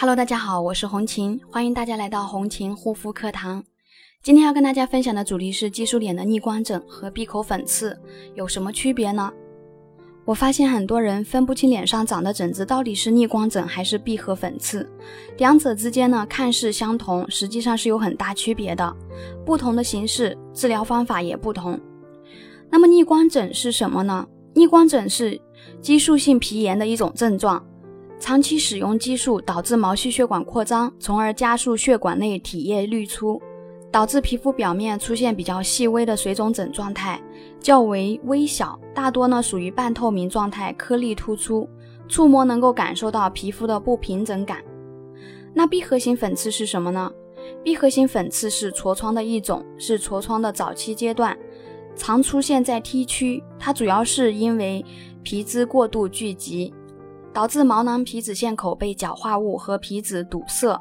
Hello，大家好，我是红琴，欢迎大家来到红琴护肤课堂。今天要跟大家分享的主题是激素脸的逆光疹和闭口粉刺有什么区别呢？我发现很多人分不清脸上长的疹子到底是逆光疹还是闭合粉刺，两者之间呢看似相同，实际上是有很大区别的。不同的形式，治疗方法也不同。那么逆光疹是什么呢？逆光疹是激素性皮炎的一种症状。长期使用激素导致毛细血管扩张，从而加速血管内体液滤出，导致皮肤表面出现比较细微的水肿疹状态，较为微小，大多呢属于半透明状态，颗粒突出，触摸能够感受到皮肤的不平整感。那闭合型粉刺是什么呢？闭合型粉刺是痤疮的一种，是痤疮的早期阶段，常出现在 T 区，它主要是因为皮脂过度聚集。导致毛囊皮脂腺口被角化物和皮脂堵塞，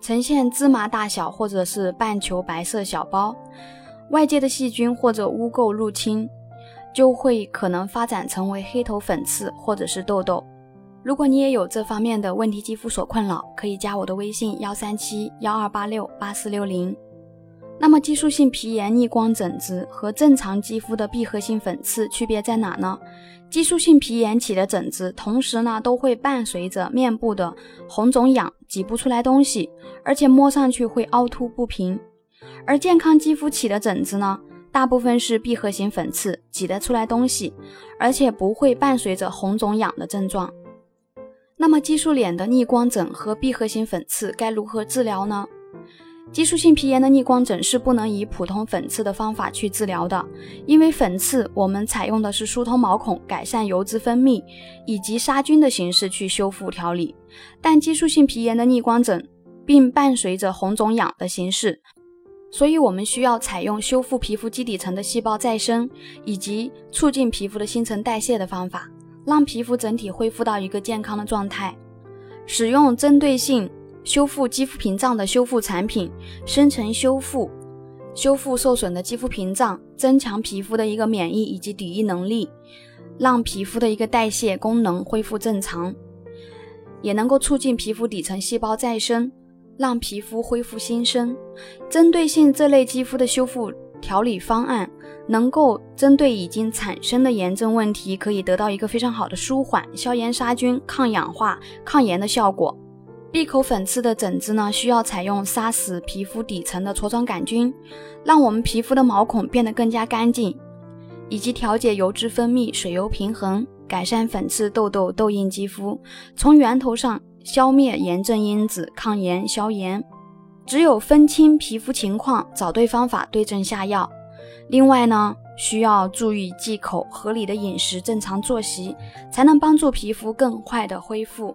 呈现芝麻大小或者是半球白色小包。外界的细菌或者污垢入侵，就会可能发展成为黑头粉刺或者是痘痘。如果你也有这方面的问题肌肤所困扰，可以加我的微信幺三七幺二八六八四六零。那么激素性皮炎逆光疹子和正常肌肤的闭合性粉刺区别在哪呢？激素性皮炎起的疹子，同时呢都会伴随着面部的红肿痒、挤不出来东西，而且摸上去会凹凸不平；而健康肌肤起的疹子呢，大部分是闭合型粉刺，挤得出来东西，而且不会伴随着红肿痒的症状。那么激素脸的逆光疹和闭合型粉刺该如何治疗呢？激素性皮炎的逆光疹是不能以普通粉刺的方法去治疗的，因为粉刺我们采用的是疏通毛孔、改善油脂分泌以及杀菌的形式去修复调理。但激素性皮炎的逆光疹并伴随着红肿痒的形式，所以我们需要采用修复皮肤基底层的细胞再生以及促进皮肤的新陈代谢的方法，让皮肤整体恢复到一个健康的状态。使用针对性。修复肌肤屏障的修复产品，深层修复，修复受损的肌肤屏障，增强皮肤的一个免疫以及抵御能力，让皮肤的一个代谢功能恢复正常，也能够促进皮肤底层细胞再生，让皮肤恢复新生。针对性这类肌肤的修复调理方案，能够针对已经产生的炎症问题，可以得到一个非常好的舒缓、消炎、杀菌、抗氧化、抗炎的效果。闭口粉刺的疹子呢，需要采用杀死皮肤底层的痤疮杆菌，让我们皮肤的毛孔变得更加干净，以及调节油脂分泌、水油平衡，改善粉刺、痘痘、痘印肌肤，从源头上消灭炎症因子，抗炎消炎。只有分清皮肤情况，找对方法，对症下药。另外呢，需要注意忌口、合理的饮食、正常作息，才能帮助皮肤更快的恢复。